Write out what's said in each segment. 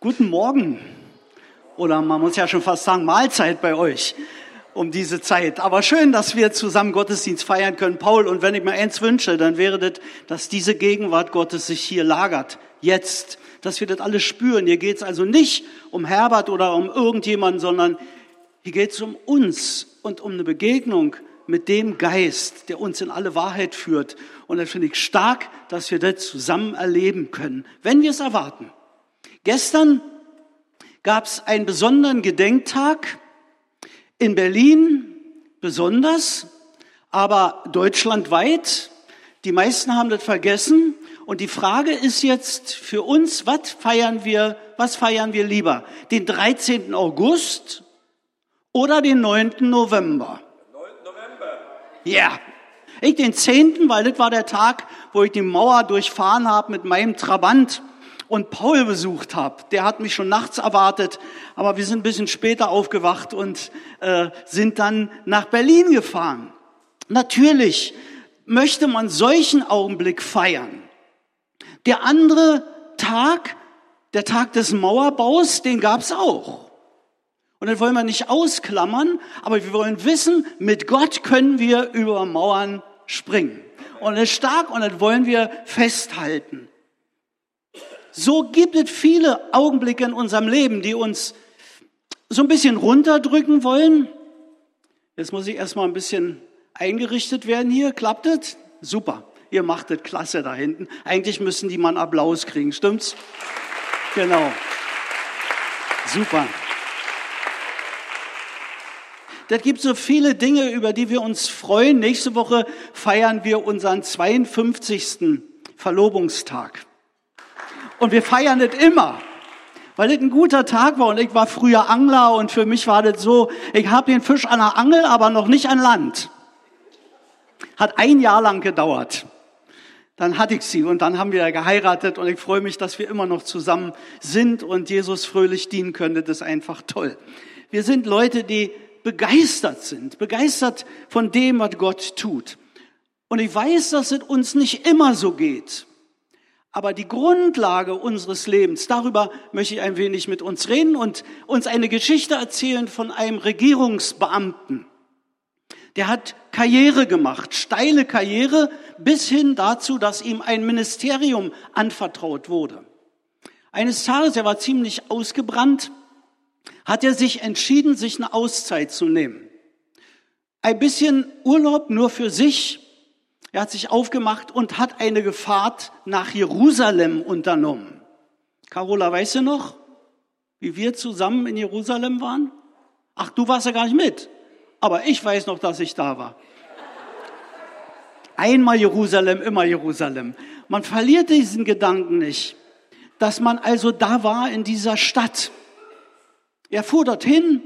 Guten Morgen. Oder man muss ja schon fast sagen, Mahlzeit bei euch um diese Zeit. Aber schön, dass wir zusammen Gottesdienst feiern können. Paul, und wenn ich mir eins wünsche, dann wäre das, dass diese Gegenwart Gottes sich hier lagert. Jetzt. Dass wir das alles spüren. Hier geht es also nicht um Herbert oder um irgendjemanden, sondern hier geht es um uns und um eine Begegnung mit dem Geist, der uns in alle Wahrheit führt. Und das finde ich stark, dass wir das zusammen erleben können, wenn wir es erwarten. Gestern gab es einen besonderen Gedenktag in Berlin, besonders, aber deutschlandweit. Die meisten haben das vergessen. Und die Frage ist jetzt für uns, was feiern wir, was feiern wir lieber? Den 13. August oder den 9. November? 9. November. Ja. Ich den 10., weil das war der Tag, wo ich die Mauer durchfahren habe mit meinem Trabant und Paul besucht habe. Der hat mich schon nachts erwartet, aber wir sind ein bisschen später aufgewacht und äh, sind dann nach Berlin gefahren. Natürlich möchte man solchen Augenblick feiern. Der andere Tag, der Tag des Mauerbaus, den gab's auch. Und das wollen wir nicht ausklammern, aber wir wollen wissen, mit Gott können wir über Mauern springen. Und das ist stark und das wollen wir festhalten. So gibt es viele Augenblicke in unserem Leben, die uns so ein bisschen runterdrücken wollen. Jetzt muss ich erstmal ein bisschen eingerichtet werden hier. Klappt es? Super. Ihr macht es klasse da hinten. Eigentlich müssen die mal einen Applaus kriegen, stimmt's? Genau. Super. Das gibt so viele Dinge, über die wir uns freuen. Nächste Woche feiern wir unseren 52. Verlobungstag. Und wir feiern das immer, weil das ein guter Tag war. Und ich war früher Angler und für mich war das so, ich habe den Fisch an der Angel, aber noch nicht an Land. Hat ein Jahr lang gedauert. Dann hatte ich sie und dann haben wir geheiratet und ich freue mich, dass wir immer noch zusammen sind und Jesus fröhlich dienen können. Das ist einfach toll. Wir sind Leute, die begeistert sind, begeistert von dem, was Gott tut. Und ich weiß, dass es uns nicht immer so geht. Aber die Grundlage unseres Lebens, darüber möchte ich ein wenig mit uns reden und uns eine Geschichte erzählen von einem Regierungsbeamten. Der hat Karriere gemacht, steile Karriere, bis hin dazu, dass ihm ein Ministerium anvertraut wurde. Eines Tages, er war ziemlich ausgebrannt, hat er sich entschieden, sich eine Auszeit zu nehmen. Ein bisschen Urlaub nur für sich, er hat sich aufgemacht und hat eine Gefahrt nach Jerusalem unternommen. Carola, weißt du noch, wie wir zusammen in Jerusalem waren? Ach, du warst ja gar nicht mit. Aber ich weiß noch, dass ich da war. Einmal Jerusalem, immer Jerusalem. Man verliert diesen Gedanken nicht, dass man also da war in dieser Stadt. Er fuhr dorthin,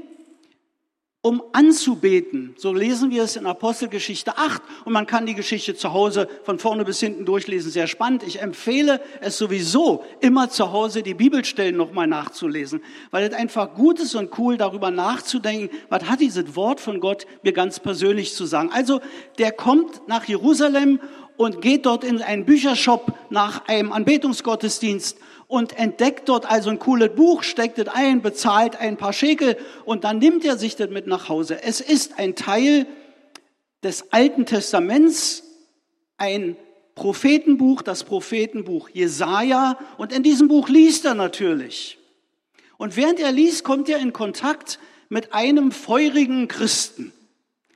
um anzubeten. So lesen wir es in Apostelgeschichte 8 und man kann die Geschichte zu Hause von vorne bis hinten durchlesen. Sehr spannend. Ich empfehle es sowieso, immer zu Hause die Bibelstellen nochmal nachzulesen, weil es einfach gut ist und cool, darüber nachzudenken, was hat dieses Wort von Gott mir ganz persönlich zu sagen. Also, der kommt nach Jerusalem und geht dort in einen Büchershop nach einem Anbetungsgottesdienst und entdeckt dort also ein cooles Buch, steckt es ein, bezahlt ein paar Schekel und dann nimmt er sich das mit nach Hause. Es ist ein Teil des Alten Testaments, ein Prophetenbuch, das Prophetenbuch Jesaja und in diesem Buch liest er natürlich. Und während er liest, kommt er in Kontakt mit einem feurigen Christen.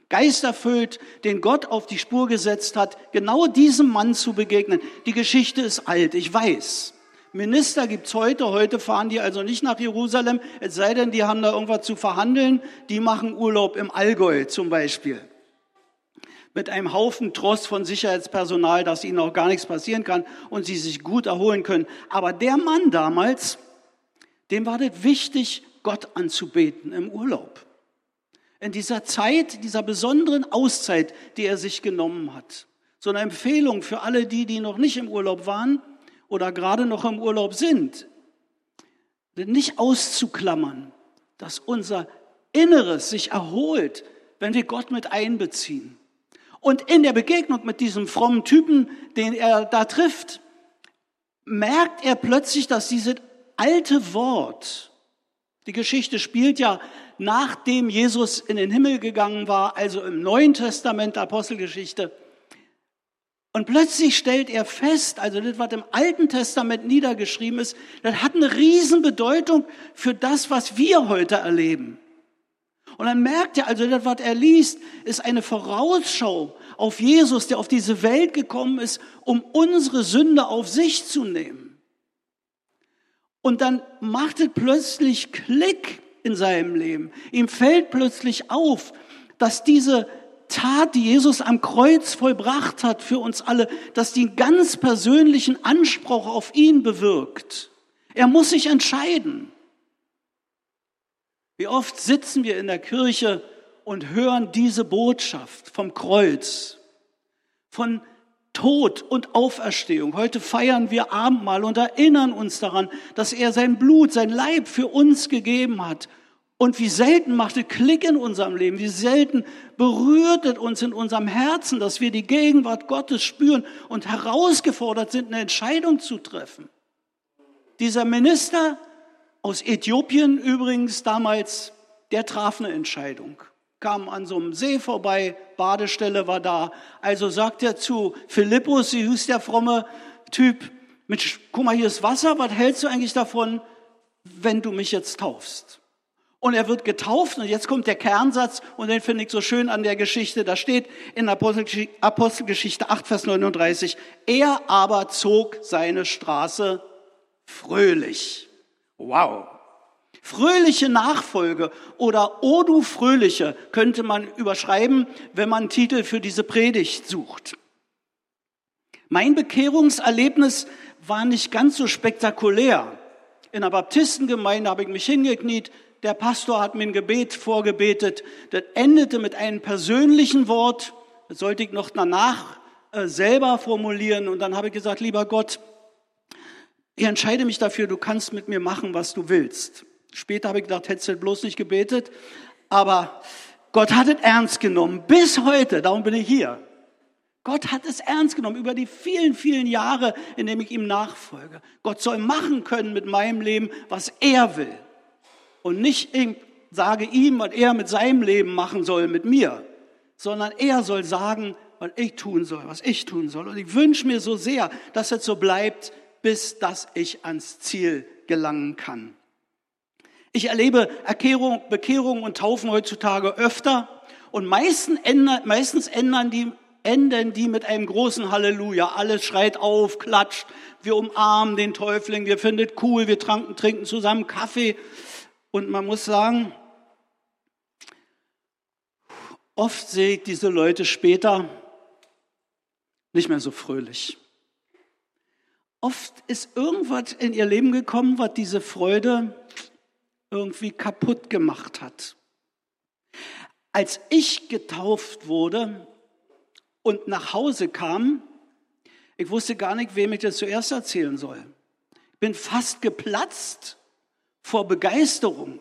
Geisterfüllt, den Gott auf die Spur gesetzt hat, genau diesem Mann zu begegnen. Die Geschichte ist alt, ich weiß. Minister gibt's heute. Heute fahren die also nicht nach Jerusalem, es sei denn, die haben da irgendwas zu verhandeln. Die machen Urlaub im Allgäu zum Beispiel. Mit einem Haufen Trost von Sicherheitspersonal, dass ihnen auch gar nichts passieren kann und sie sich gut erholen können. Aber der Mann damals, dem war das wichtig, Gott anzubeten im Urlaub. In dieser Zeit, dieser besonderen Auszeit, die er sich genommen hat. So eine Empfehlung für alle die, die noch nicht im Urlaub waren oder gerade noch im Urlaub sind, nicht auszuklammern, dass unser Inneres sich erholt, wenn wir Gott mit einbeziehen. Und in der Begegnung mit diesem frommen Typen, den er da trifft, merkt er plötzlich, dass diese alte Wort, die Geschichte spielt ja nachdem Jesus in den Himmel gegangen war, also im Neuen Testament der Apostelgeschichte. Und plötzlich stellt er fest, also das, was im Alten Testament niedergeschrieben ist, das hat eine Riesenbedeutung für das, was wir heute erleben. Und dann merkt er, also das, was er liest, ist eine Vorausschau auf Jesus, der auf diese Welt gekommen ist, um unsere Sünde auf sich zu nehmen. Und dann macht es plötzlich Klick in seinem Leben. Ihm fällt plötzlich auf, dass diese Tat, die Jesus am Kreuz vollbracht hat für uns alle, dass die einen ganz persönlichen Anspruch auf ihn bewirkt. Er muss sich entscheiden. Wie oft sitzen wir in der Kirche und hören diese Botschaft vom Kreuz, von Tod und Auferstehung. Heute feiern wir Abendmahl und erinnern uns daran, dass er sein Blut, sein Leib für uns gegeben hat. Und wie selten macht es Klick in unserem Leben, wie selten berührt es uns in unserem Herzen, dass wir die Gegenwart Gottes spüren und herausgefordert sind, eine Entscheidung zu treffen. Dieser Minister aus Äthiopien übrigens damals, der traf eine Entscheidung kam an so einem See vorbei, Badestelle war da. Also sagt er zu Philippus, sie hieß der fromme Typ, Mensch, guck mal, hier ist Wasser, was hältst du eigentlich davon, wenn du mich jetzt taufst? Und er wird getauft und jetzt kommt der Kernsatz und den finde ich so schön an der Geschichte. Da steht in Apostelgeschichte 8, Vers 39, er aber zog seine Straße fröhlich. Wow. Fröhliche Nachfolge oder O du Fröhliche könnte man überschreiben, wenn man einen Titel für diese Predigt sucht. Mein Bekehrungserlebnis war nicht ganz so spektakulär. In der Baptistengemeinde habe ich mich hingekniet, der Pastor hat mir ein Gebet vorgebetet, das endete mit einem persönlichen Wort, das sollte ich noch danach äh, selber formulieren und dann habe ich gesagt, lieber Gott, ich entscheide mich dafür, du kannst mit mir machen, was du willst. Später habe ich gedacht, hättest du bloß nicht gebetet. Aber Gott hat es ernst genommen. Bis heute, darum bin ich hier. Gott hat es ernst genommen über die vielen, vielen Jahre, in denen ich ihm nachfolge. Gott soll machen können mit meinem Leben, was er will. Und nicht ich sage ihm, was er mit seinem Leben machen soll, mit mir, sondern er soll sagen, was ich tun soll, was ich tun soll. Und ich wünsche mir so sehr, dass es so bleibt, bis dass ich ans Ziel gelangen kann. Ich erlebe Erkehrung, Bekehrungen und Taufen heutzutage öfter und meistens ändern, meistens ändern die, enden die mit einem großen Halleluja. Alles schreit auf, klatscht, wir umarmen den Täufling, wir finden es cool, wir tranken, trinken zusammen Kaffee. Und man muss sagen, oft sehe ich diese Leute später nicht mehr so fröhlich. Oft ist irgendwas in ihr Leben gekommen, was diese Freude irgendwie kaputt gemacht hat. Als ich getauft wurde und nach Hause kam, ich wusste gar nicht, wem ich das zuerst erzählen soll. Ich bin fast geplatzt vor Begeisterung.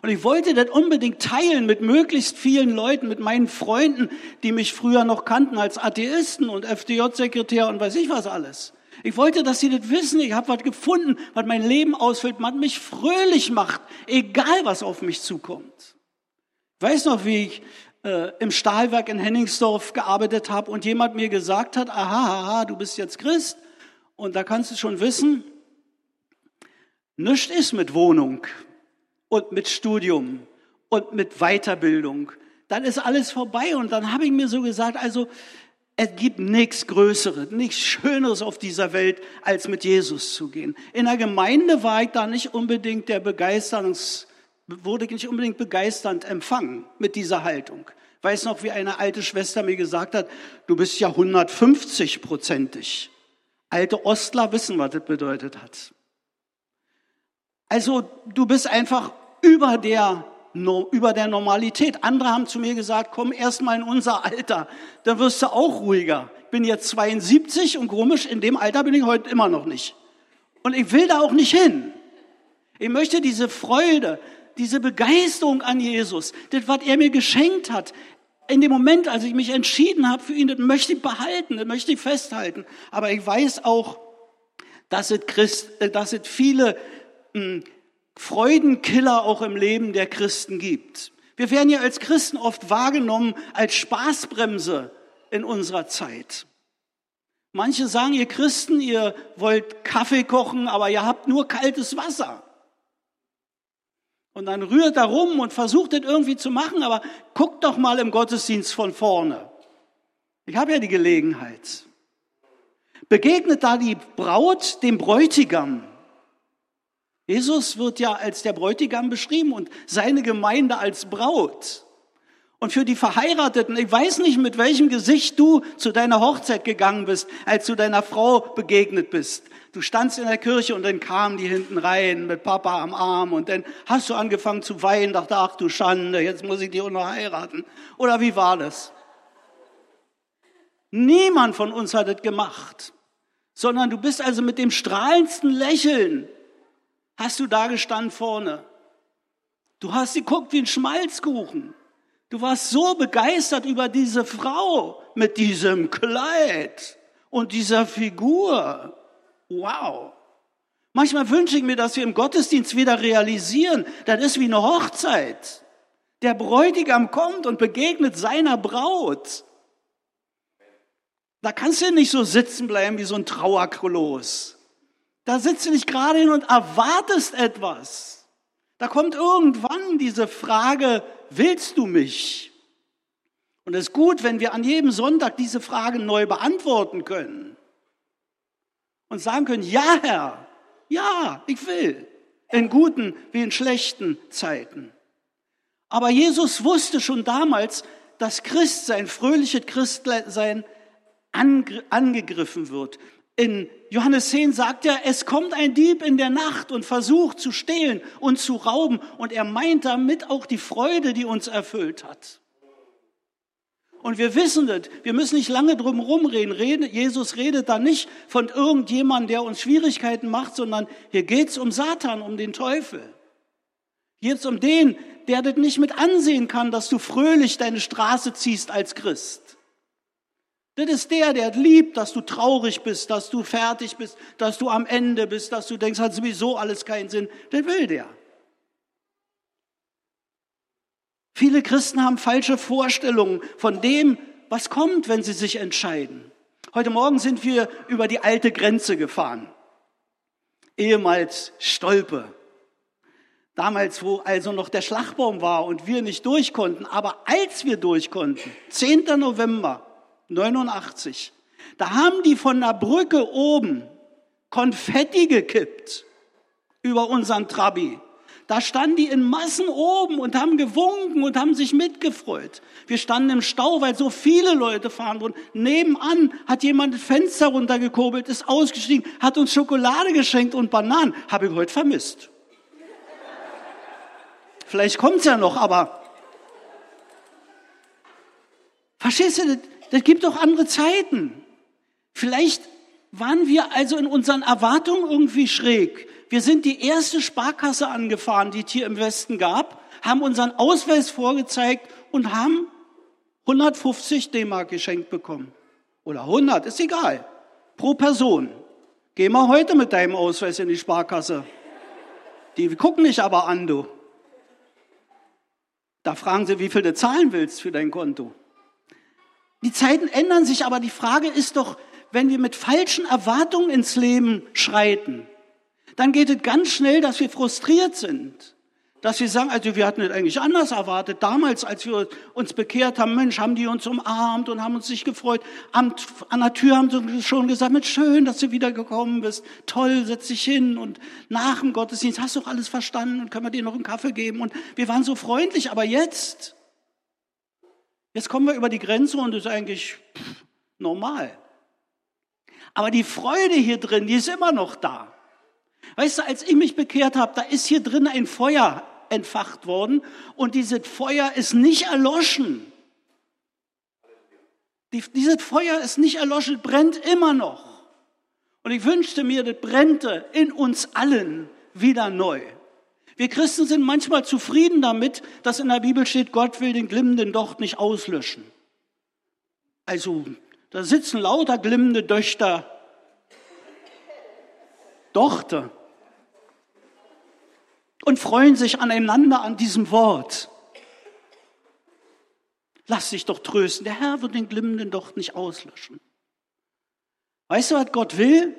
Und ich wollte das unbedingt teilen mit möglichst vielen Leuten, mit meinen Freunden, die mich früher noch kannten als Atheisten und FDJ-Sekretär und weiß ich was alles. Ich wollte, dass sie das wissen. Ich habe was gefunden, was mein Leben ausfüllt, was mich fröhlich macht, egal was auf mich zukommt. Ich weiß noch, wie ich äh, im Stahlwerk in Henningsdorf gearbeitet habe und jemand mir gesagt hat, aha, aha, du bist jetzt Christ. Und da kannst du schon wissen, nichts ist mit Wohnung und mit Studium und mit Weiterbildung. Dann ist alles vorbei und dann habe ich mir so gesagt, also es gibt nichts Größeres, nichts Schöneres auf dieser Welt, als mit Jesus zu gehen. In der Gemeinde war ich da nicht unbedingt der Begeisterungs, wurde ich nicht unbedingt begeisternd empfangen mit dieser Haltung. Weiß noch, wie eine alte Schwester mir gesagt hat, du bist ja 150-prozentig. Alte Ostler wissen, was das bedeutet hat. Also du bist einfach über der über der Normalität. Andere haben zu mir gesagt, komm erst mal in unser Alter, dann wirst du auch ruhiger. Ich bin jetzt 72 und komisch, in dem Alter bin ich heute immer noch nicht. Und ich will da auch nicht hin. Ich möchte diese Freude, diese Begeisterung an Jesus, das, was er mir geschenkt hat, in dem Moment, als ich mich entschieden habe für ihn, das möchte ich behalten, das möchte ich festhalten. Aber ich weiß auch, dass es, Christ, äh, dass es viele Freudenkiller auch im Leben der Christen gibt. Wir werden ja als Christen oft wahrgenommen als Spaßbremse in unserer Zeit. Manche sagen, ihr Christen, ihr wollt Kaffee kochen, aber ihr habt nur kaltes Wasser. Und dann rührt er rum und versucht es irgendwie zu machen, aber guckt doch mal im Gottesdienst von vorne. Ich habe ja die Gelegenheit. Begegnet da die Braut dem Bräutigam. Jesus wird ja als der Bräutigam beschrieben und seine Gemeinde als Braut. Und für die Verheirateten, ich weiß nicht, mit welchem Gesicht du zu deiner Hochzeit gegangen bist, als du deiner Frau begegnet bist. Du standst in der Kirche und dann kamen die hinten rein mit Papa am Arm und dann hast du angefangen zu weinen, dachte, ach du Schande, jetzt muss ich die auch noch heiraten. Oder wie war das? Niemand von uns hat es gemacht, sondern du bist also mit dem strahlendsten Lächeln, hast du da gestanden vorne. Du hast geguckt wie ein Schmalzkuchen. Du warst so begeistert über diese Frau mit diesem Kleid und dieser Figur. Wow. Manchmal wünsche ich mir, dass wir im Gottesdienst wieder realisieren, das ist wie eine Hochzeit. Der Bräutigam kommt und begegnet seiner Braut. Da kannst du nicht so sitzen bleiben wie so ein Trauerkoloss. Da sitzt du nicht gerade hin und erwartest etwas. Da kommt irgendwann diese Frage, willst du mich? Und es ist gut, wenn wir an jedem Sonntag diese Frage neu beantworten können. Und sagen können, ja Herr, ja, ich will. In guten wie in schlechten Zeiten. Aber Jesus wusste schon damals, dass Christsein, fröhliches Christsein angegriffen wird. In Johannes 10 sagt er, es kommt ein Dieb in der Nacht und versucht zu stehlen und zu rauben. Und er meint damit auch die Freude, die uns erfüllt hat. Und wir wissen das, wir müssen nicht lange drum rumreden. Jesus redet da nicht von irgendjemandem, der uns Schwierigkeiten macht, sondern hier geht es um Satan, um den Teufel. Hier geht es um den, der das nicht mit ansehen kann, dass du fröhlich deine Straße ziehst als Christ. Das ist der, der liebt, dass du traurig bist, dass du fertig bist, dass du am Ende bist, dass du denkst, hat sowieso alles keinen Sinn. Das will der. Viele Christen haben falsche Vorstellungen von dem, was kommt, wenn sie sich entscheiden. Heute Morgen sind wir über die alte Grenze gefahren. Ehemals Stolpe. Damals, wo also noch der Schlagbaum war und wir nicht durch konnten. Aber als wir durch konnten, 10. November 89. Da haben die von der Brücke oben Konfetti gekippt über unseren Trabi. Da standen die in Massen oben und haben gewunken und haben sich mitgefreut. Wir standen im Stau, weil so viele Leute fahren wurden. Nebenan hat jemand das Fenster runtergekurbelt, ist ausgestiegen, hat uns Schokolade geschenkt und Bananen. Habe ich heute vermisst. Vielleicht kommt's ja noch, aber verstehst du, das gibt doch andere Zeiten. Vielleicht waren wir also in unseren Erwartungen irgendwie schräg. Wir sind die erste Sparkasse angefahren, die es hier im Westen gab, haben unseren Ausweis vorgezeigt und haben 150 D-Mark geschenkt bekommen. Oder 100, ist egal. Pro Person. Geh mal heute mit deinem Ausweis in die Sparkasse. Die gucken dich aber an, du. Da fragen sie, wie viel du zahlen willst für dein Konto. Die Zeiten ändern sich, aber die Frage ist doch, wenn wir mit falschen Erwartungen ins Leben schreiten, dann geht es ganz schnell, dass wir frustriert sind. Dass wir sagen, also wir hatten es eigentlich anders erwartet. Damals, als wir uns bekehrt haben, Mensch, haben die uns umarmt und haben uns sich gefreut. An, an der Tür haben sie schon gesagt, Mensch, schön, dass du wiedergekommen bist. Toll, setz dich hin. Und nach dem Gottesdienst hast du doch alles verstanden und können wir dir noch einen Kaffee geben. Und wir waren so freundlich. Aber jetzt, Jetzt kommen wir über die Grenze und das ist eigentlich normal. Aber die Freude hier drin, die ist immer noch da. Weißt du, als ich mich bekehrt habe, da ist hier drin ein Feuer entfacht worden und dieses Feuer ist nicht erloschen. Die, dieses Feuer ist nicht erloschen, brennt immer noch. Und ich wünschte mir, das brennte in uns allen wieder neu. Wir Christen sind manchmal zufrieden damit, dass in der Bibel steht, Gott will den glimmenden Docht nicht auslöschen. Also, da sitzen lauter glimmende Döchter. Tochter. Und freuen sich aneinander an diesem Wort. Lass dich doch trösten. Der Herr wird den glimmenden Docht nicht auslöschen. Weißt du, was Gott will?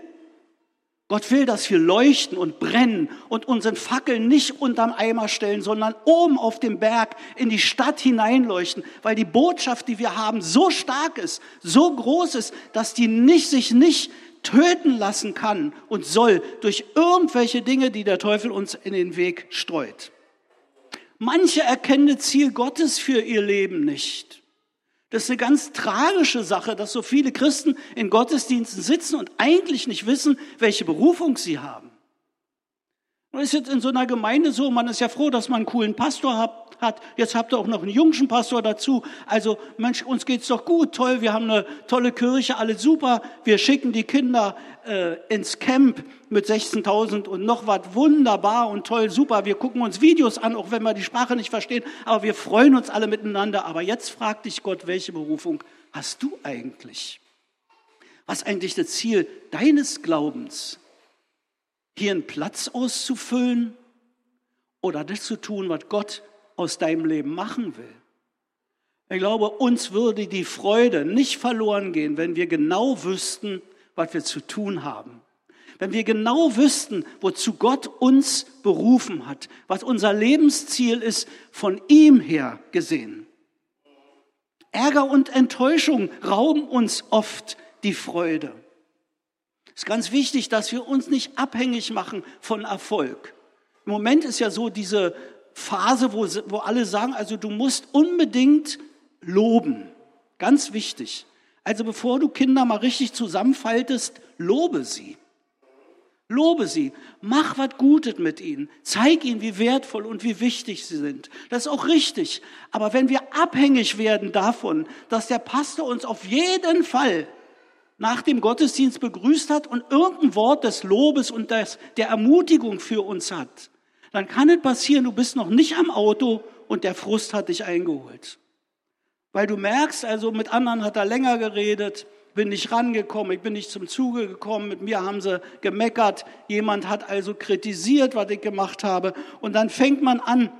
Gott will, dass wir leuchten und brennen und unseren Fackeln nicht unterm Eimer stellen, sondern oben auf dem Berg in die Stadt hineinleuchten, weil die Botschaft, die wir haben, so stark ist, so groß ist, dass die nicht, sich nicht töten lassen kann und soll durch irgendwelche Dinge, die der Teufel uns in den Weg streut. Manche erkennen das Ziel Gottes für ihr Leben nicht. Das ist eine ganz tragische Sache, dass so viele Christen in Gottesdiensten sitzen und eigentlich nicht wissen, welche Berufung sie haben. Ist jetzt in so einer Gemeinde so, man ist ja froh, dass man einen coolen Pastor hat. hat. Jetzt habt ihr auch noch einen jungen Pastor dazu. Also, Mensch, uns geht's doch gut, toll, wir haben eine tolle Kirche, alles super. Wir schicken die Kinder äh, ins Camp mit 16.000 und noch was, wunderbar und toll, super. Wir gucken uns Videos an, auch wenn wir die Sprache nicht verstehen, aber wir freuen uns alle miteinander. Aber jetzt fragt dich Gott, welche Berufung hast du eigentlich? Was eigentlich das Ziel deines Glaubens? Hier einen Platz auszufüllen oder das zu tun, was Gott aus deinem Leben machen will. Ich glaube, uns würde die Freude nicht verloren gehen, wenn wir genau wüssten, was wir zu tun haben. Wenn wir genau wüssten, wozu Gott uns berufen hat, was unser Lebensziel ist, von ihm her gesehen. Ärger und Enttäuschung rauben uns oft die Freude. Es ist ganz wichtig, dass wir uns nicht abhängig machen von Erfolg. Im Moment ist ja so diese Phase, wo, wo alle sagen, also du musst unbedingt loben. Ganz wichtig. Also bevor du Kinder mal richtig zusammenfaltest, lobe sie. Lobe sie. Mach was Gutes mit ihnen. Zeig ihnen, wie wertvoll und wie wichtig sie sind. Das ist auch richtig. Aber wenn wir abhängig werden davon, dass der Pastor uns auf jeden Fall nach dem Gottesdienst begrüßt hat und irgendein Wort des Lobes und des, der Ermutigung für uns hat, dann kann es passieren, du bist noch nicht am Auto und der Frust hat dich eingeholt. Weil du merkst, also mit anderen hat er länger geredet, bin nicht rangekommen, ich bin nicht zum Zuge gekommen, mit mir haben sie gemeckert, jemand hat also kritisiert, was ich gemacht habe und dann fängt man an,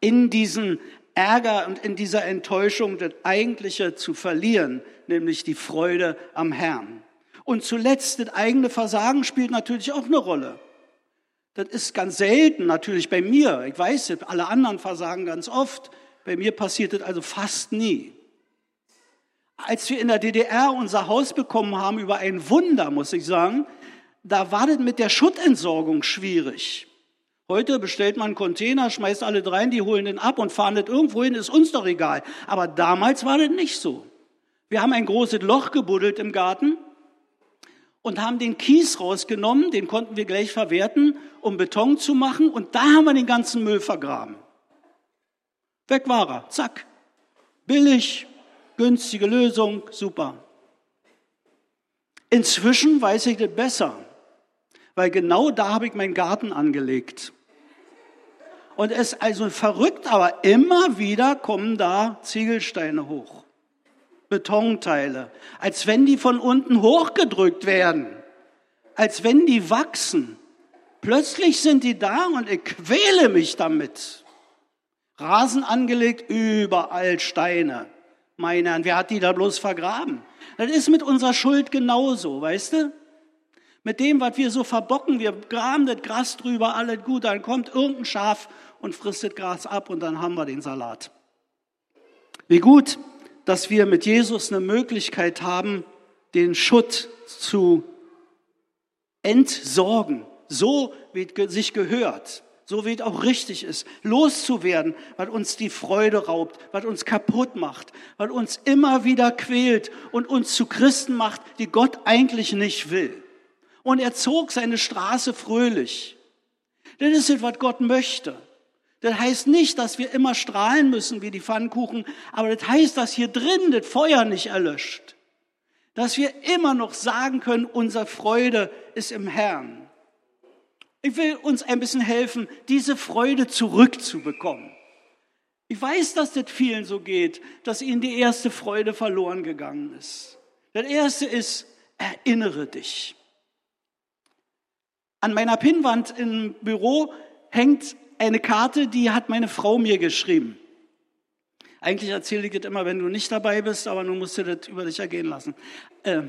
in diesen Ärger und in dieser Enttäuschung das Eigentliche zu verlieren, nämlich die Freude am Herrn. Und zuletzt, das eigene Versagen spielt natürlich auch eine Rolle. Das ist ganz selten natürlich bei mir. Ich weiß alle anderen versagen ganz oft. Bei mir passiert das also fast nie. Als wir in der DDR unser Haus bekommen haben, über ein Wunder, muss ich sagen, da war das mit der Schuttentsorgung schwierig. Heute bestellt man einen Container, schmeißt alle rein, die holen den ab und fahren das irgendwo hin, ist uns doch egal. Aber damals war das nicht so. Wir haben ein großes Loch gebuddelt im Garten und haben den Kies rausgenommen, den konnten wir gleich verwerten, um Beton zu machen und da haben wir den ganzen Müll vergraben. Weg war er, zack. Billig, günstige Lösung, super. Inzwischen weiß ich das besser, weil genau da habe ich meinen Garten angelegt. Und es ist also verrückt, aber immer wieder kommen da Ziegelsteine hoch. Betonteile. Als wenn die von unten hochgedrückt werden. Als wenn die wachsen. Plötzlich sind die da und ich quäle mich damit. Rasen angelegt, überall Steine. Meine Herren, wer hat die da bloß vergraben? Das ist mit unserer Schuld genauso, weißt du? Mit dem, was wir so verbocken, wir graben das Gras drüber, alles gut, dann kommt irgendein Schaf und frisst das Gras ab und dann haben wir den Salat. Wie gut, dass wir mit Jesus eine Möglichkeit haben, den Schutt zu entsorgen, so wie es sich gehört, so wie es auch richtig ist, loszuwerden, was uns die Freude raubt, was uns kaputt macht, was uns immer wieder quält und uns zu Christen macht, die Gott eigentlich nicht will. Und er zog seine Straße fröhlich. Das ist es, was Gott möchte. Das heißt nicht, dass wir immer strahlen müssen wie die Pfannkuchen, aber das heißt, dass hier drin das Feuer nicht erlöscht. Dass wir immer noch sagen können, unsere Freude ist im Herrn. Ich will uns ein bisschen helfen, diese Freude zurückzubekommen. Ich weiß, dass das vielen so geht, dass ihnen die erste Freude verloren gegangen ist. Das erste ist, erinnere dich. An meiner Pinnwand im Büro hängt eine Karte, die hat meine Frau mir geschrieben. Eigentlich erzähle ich das immer, wenn du nicht dabei bist, aber nun musst du das über dich ergehen lassen. Äh,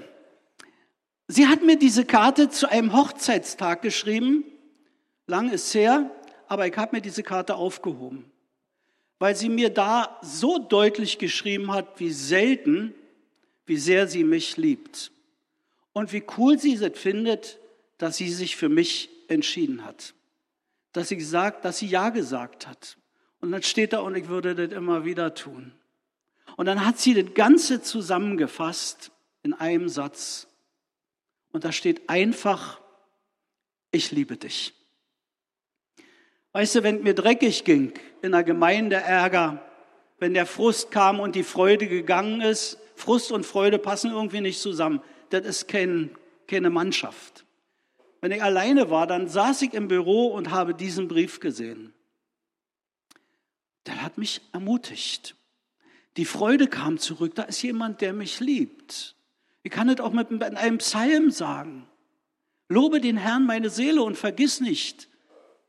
sie hat mir diese Karte zu einem Hochzeitstag geschrieben. Lang ist her, aber ich habe mir diese Karte aufgehoben, weil sie mir da so deutlich geschrieben hat, wie selten, wie sehr sie mich liebt und wie cool sie es findet, dass sie sich für mich entschieden hat, dass sie gesagt, dass sie ja gesagt hat. Und dann steht da, und ich würde das immer wieder tun. Und dann hat sie das Ganze zusammengefasst in einem Satz. Und da steht einfach, ich liebe dich. Weißt du, wenn mir dreckig ging, in der Gemeinde Ärger, wenn der Frust kam und die Freude gegangen ist, Frust und Freude passen irgendwie nicht zusammen. Das ist kein, keine Mannschaft. Wenn ich alleine war, dann saß ich im Büro und habe diesen Brief gesehen der hat mich ermutigt. Die Freude kam zurück. Da ist jemand, der mich liebt. Ich kann es auch mit einem Psalm sagen. Lobe den Herrn meine Seele und vergiss nicht,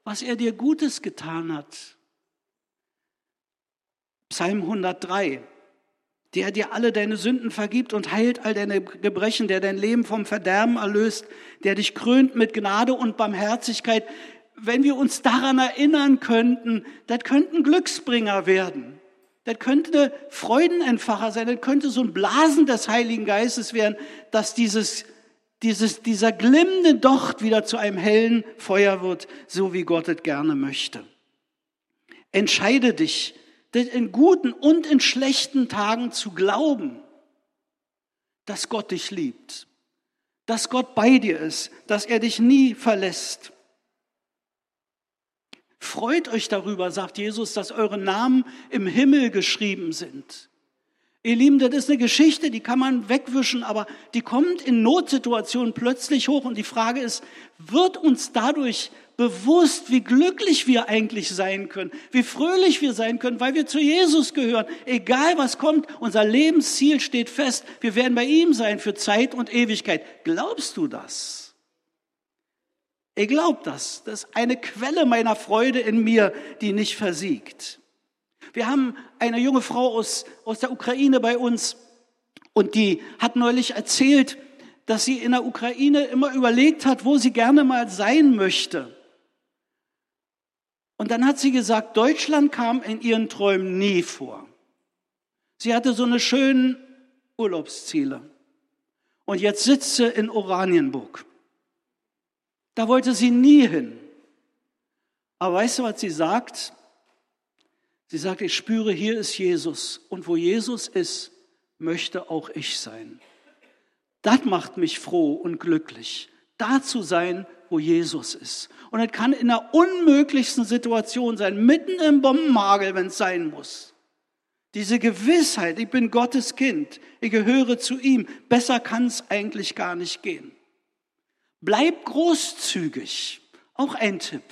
was er dir Gutes getan hat. Psalm 103. Der dir alle deine Sünden vergibt und heilt all deine Gebrechen, der dein Leben vom Verderben erlöst, der dich krönt mit Gnade und Barmherzigkeit, wenn wir uns daran erinnern könnten, das könnten Glücksbringer werden. Das könnte Freudenentfacher sein, das könnte so ein Blasen des Heiligen Geistes werden, dass dieses, dieses, dieser glimmende Docht wieder zu einem hellen Feuer wird, so wie Gott es gerne möchte. Entscheide dich, in guten und in schlechten Tagen zu glauben, dass Gott dich liebt, dass Gott bei dir ist, dass er dich nie verlässt. Freut euch darüber, sagt Jesus, dass eure Namen im Himmel geschrieben sind. Ihr Lieben, das ist eine Geschichte, die kann man wegwischen, aber die kommt in Notsituationen plötzlich hoch und die Frage ist, wird uns dadurch bewusst, wie glücklich wir eigentlich sein können, wie fröhlich wir sein können, weil wir zu Jesus gehören. Egal was kommt, unser Lebensziel steht fest. Wir werden bei ihm sein für Zeit und Ewigkeit. Glaubst du das? Ich glaube das. Das ist eine Quelle meiner Freude in mir, die nicht versiegt. Wir haben eine junge Frau aus, aus der Ukraine bei uns und die hat neulich erzählt, dass sie in der Ukraine immer überlegt hat, wo sie gerne mal sein möchte. Und dann hat sie gesagt, Deutschland kam in ihren Träumen nie vor. Sie hatte so eine schönen Urlaubsziele. Und jetzt sitzt sie in Oranienburg. Da wollte sie nie hin. Aber weißt du, was sie sagt? Sie sagt, ich spüre, hier ist Jesus. Und wo Jesus ist, möchte auch ich sein. Das macht mich froh und glücklich, da zu sein, wo Jesus ist. Und es kann in der unmöglichsten Situation sein, mitten im Bombenmagel, wenn es sein muss. Diese Gewissheit, ich bin Gottes Kind, ich gehöre zu ihm, besser kann es eigentlich gar nicht gehen. Bleib großzügig. Auch ein Tipp.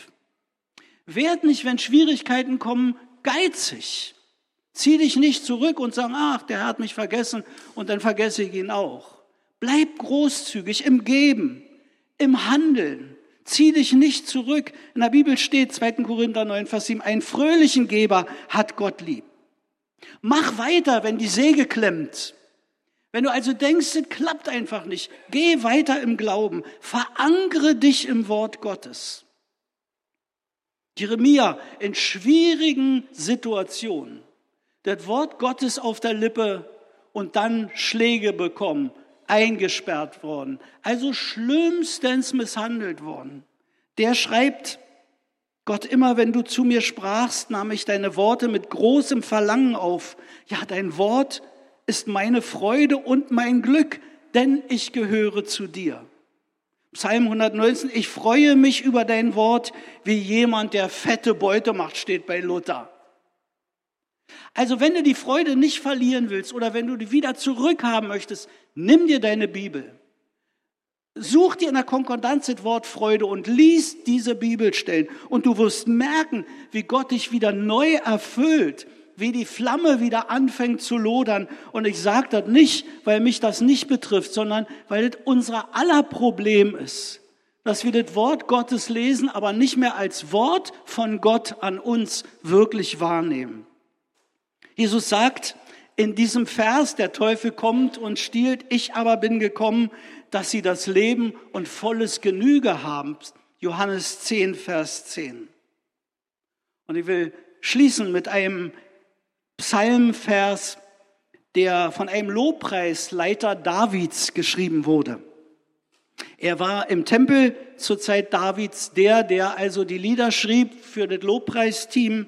Werd nicht, wenn Schwierigkeiten kommen, geizig. Zieh dich nicht zurück und sag, ach, der hat mich vergessen und dann vergesse ich ihn auch. Bleib großzügig im Geben, im Handeln. Zieh dich nicht zurück. In der Bibel steht 2. Korinther 9, Vers 7, einen fröhlichen Geber hat Gott lieb. Mach weiter, wenn die Säge klemmt. Wenn du also denkst, es klappt einfach nicht, geh weiter im Glauben, verankere dich im Wort Gottes. Jeremia in schwierigen Situationen, das Wort Gottes auf der Lippe und dann Schläge bekommen, eingesperrt worden, also schlimmstens misshandelt worden. Der schreibt, Gott, immer wenn du zu mir sprachst, nahm ich deine Worte mit großem Verlangen auf. Ja, dein Wort ist meine Freude und mein Glück, denn ich gehöre zu dir. Psalm 119, ich freue mich über dein Wort, wie jemand, der fette Beute macht, steht bei Luther. Also wenn du die Freude nicht verlieren willst oder wenn du die wieder zurückhaben möchtest, nimm dir deine Bibel. Such dir in der Konkordanz das Wort Freude und lies diese Bibelstellen und du wirst merken, wie Gott dich wieder neu erfüllt wie die Flamme wieder anfängt zu lodern. Und ich sage das nicht, weil mich das nicht betrifft, sondern weil das unser aller Problem ist. dass wir das Wort Gottes lesen, aber nicht mehr als Wort von Gott an uns wirklich wahrnehmen. Jesus sagt in diesem Vers, der Teufel kommt und stiehlt, ich aber bin gekommen, dass sie das Leben und volles Genüge haben. Johannes 10, Vers 10. Und ich will schließen mit einem Psalmvers, der von einem Lobpreisleiter Davids geschrieben wurde. Er war im Tempel zur Zeit Davids der, der also die Lieder schrieb für das Lobpreisteam.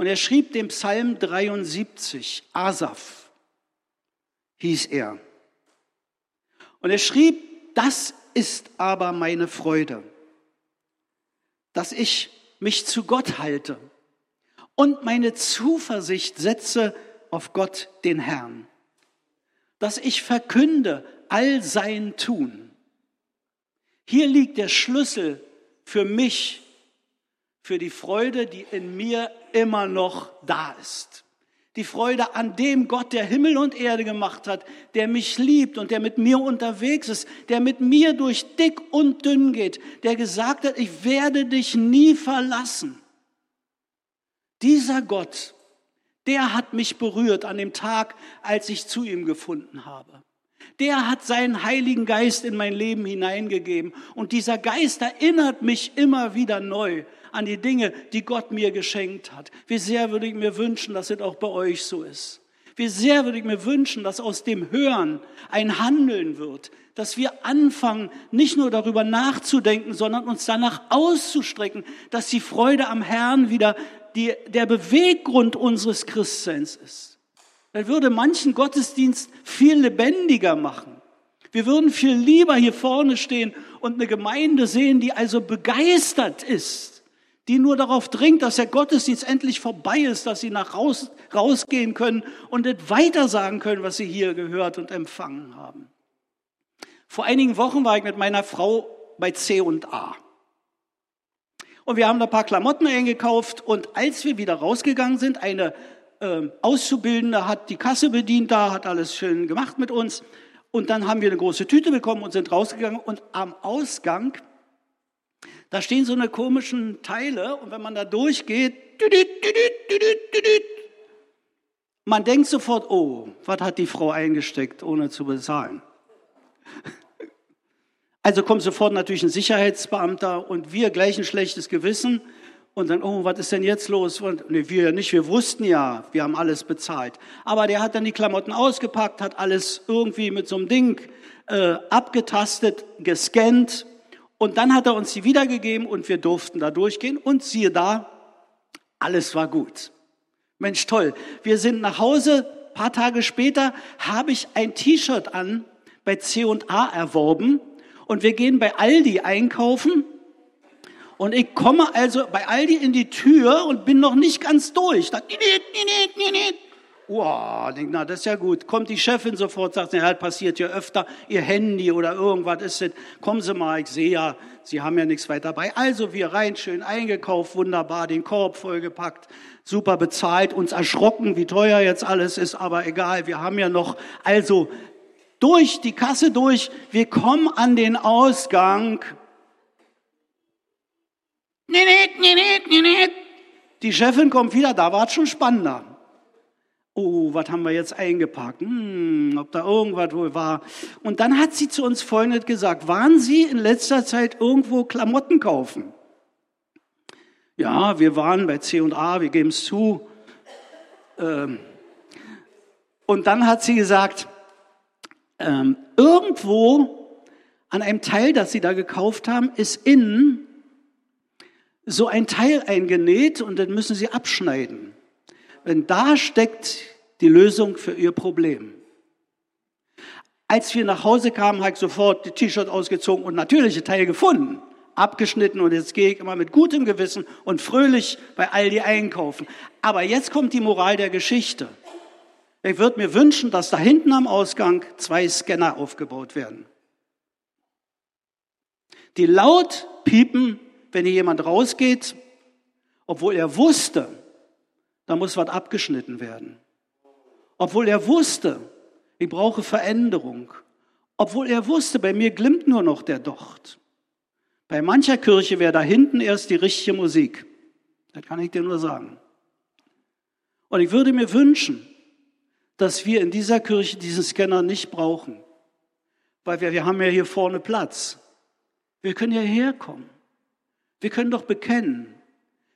Und er schrieb den Psalm 73, Asaf hieß er. Und er schrieb, das ist aber meine Freude, dass ich mich zu Gott halte und meine Zuversicht setze auf Gott, den Herrn, dass ich verkünde all sein Tun. Hier liegt der Schlüssel für mich, für die Freude, die in mir immer noch da ist. Die Freude an dem Gott, der Himmel und Erde gemacht hat, der mich liebt und der mit mir unterwegs ist, der mit mir durch dick und dünn geht, der gesagt hat, ich werde dich nie verlassen. Dieser Gott, der hat mich berührt an dem Tag, als ich zu ihm gefunden habe. Der hat seinen Heiligen Geist in mein Leben hineingegeben. Und dieser Geist erinnert mich immer wieder neu an die Dinge, die Gott mir geschenkt hat. Wie sehr würde ich mir wünschen, dass es auch bei euch so ist. Wie sehr würde ich mir wünschen, dass aus dem Hören ein Handeln wird, dass wir anfangen, nicht nur darüber nachzudenken, sondern uns danach auszustrecken, dass die Freude am Herrn wieder die, der Beweggrund unseres Christseins ist. Dann würde manchen Gottesdienst viel lebendiger machen. Wir würden viel lieber hier vorne stehen und eine Gemeinde sehen, die also begeistert ist, die nur darauf dringt, dass der Gottesdienst endlich vorbei ist, dass sie nach raus, rausgehen können und nicht weiter sagen können, was sie hier gehört und empfangen haben. Vor einigen Wochen war ich mit meiner Frau bei C und A. Und wir haben da ein paar Klamotten eingekauft und als wir wieder rausgegangen sind, eine äh, Auszubildende hat die Kasse bedient da, hat alles schön gemacht mit uns. Und dann haben wir eine große Tüte bekommen und sind rausgegangen. Und am Ausgang, da stehen so eine komischen Teile. Und wenn man da durchgeht, man denkt sofort, oh, was hat die Frau eingesteckt, ohne zu bezahlen? Also kommt sofort natürlich ein Sicherheitsbeamter und wir gleich ein schlechtes Gewissen und dann, oh, was ist denn jetzt los? Und, nee, wir nicht, wir wussten ja, wir haben alles bezahlt. Aber der hat dann die Klamotten ausgepackt, hat alles irgendwie mit so einem Ding äh, abgetastet, gescannt und dann hat er uns die wiedergegeben und wir durften da durchgehen und siehe da, alles war gut. Mensch, toll. Wir sind nach Hause, paar Tage später habe ich ein T-Shirt an bei C&A erworben und wir gehen bei Aldi einkaufen. Und ich komme also bei Aldi in die Tür und bin noch nicht ganz durch. Da, Wow, denk, na, das ist ja gut. Kommt die Chefin sofort, sagt, ja, das passiert ja öfter, ihr Handy oder irgendwas ist es. Kommen Sie mal, ich sehe ja, Sie haben ja nichts weiter dabei. Also wir rein, schön eingekauft, wunderbar, den Korb vollgepackt, super bezahlt, uns erschrocken, wie teuer jetzt alles ist, aber egal, wir haben ja noch, also durch die Kasse durch, wir kommen an den Ausgang. Die Chefin kommt wieder, da war es schon spannender. Oh, was haben wir jetzt eingepackt? Hm, ob da irgendwas wohl war. Und dann hat sie zu uns Folgendes gesagt, waren Sie in letzter Zeit irgendwo Klamotten kaufen? Ja, wir waren bei C&A, wir geben es zu. Ähm, und dann hat sie gesagt, ähm, irgendwo an einem Teil, das sie da gekauft haben, ist innen so ein Teil eingenäht und dann müssen sie abschneiden. Wenn da steckt die Lösung für ihr Problem. Als wir nach Hause kamen, habe ich sofort die T-Shirt ausgezogen und natürliche Teil gefunden, abgeschnitten und jetzt gehe ich immer mit gutem Gewissen und fröhlich bei Aldi einkaufen. Aber jetzt kommt die Moral der Geschichte. Ich würde mir wünschen, dass da hinten am Ausgang zwei Scanner aufgebaut werden. Die laut piepen, wenn hier jemand rausgeht, obwohl er wusste, da muss was abgeschnitten werden. Obwohl er wusste, ich brauche Veränderung. Obwohl er wusste, bei mir glimmt nur noch der Docht. Bei mancher Kirche wäre da hinten erst die richtige Musik. Das kann ich dir nur sagen. Und ich würde mir wünschen, dass wir in dieser Kirche diesen Scanner nicht brauchen, weil wir, wir haben ja hier vorne Platz. Wir können ja herkommen. Wir können doch bekennen.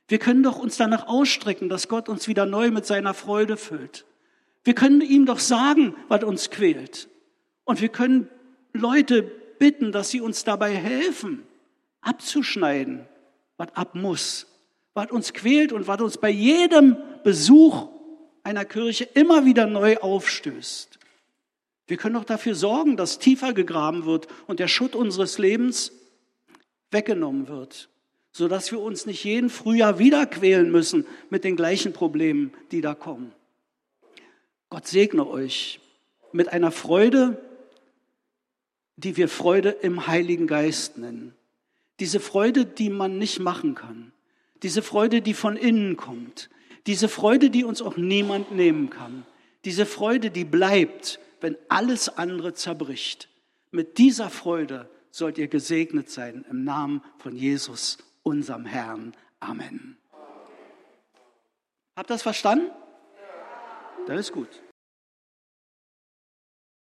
Wir können doch uns danach ausstrecken, dass Gott uns wieder neu mit seiner Freude füllt. Wir können ihm doch sagen, was uns quält. Und wir können Leute bitten, dass sie uns dabei helfen, abzuschneiden, was ab muss, was uns quält und was uns bei jedem Besuch einer Kirche immer wieder neu aufstößt. Wir können doch dafür sorgen, dass tiefer gegraben wird und der Schutt unseres Lebens weggenommen wird, sodass wir uns nicht jeden Frühjahr wieder quälen müssen mit den gleichen Problemen, die da kommen. Gott segne euch mit einer Freude, die wir Freude im Heiligen Geist nennen. Diese Freude, die man nicht machen kann. Diese Freude, die von innen kommt. Diese Freude, die uns auch niemand nehmen kann. Diese Freude, die bleibt, wenn alles andere zerbricht. Mit dieser Freude sollt ihr gesegnet sein im Namen von Jesus, unserem Herrn. Amen. Habt ihr das verstanden? Das ist gut.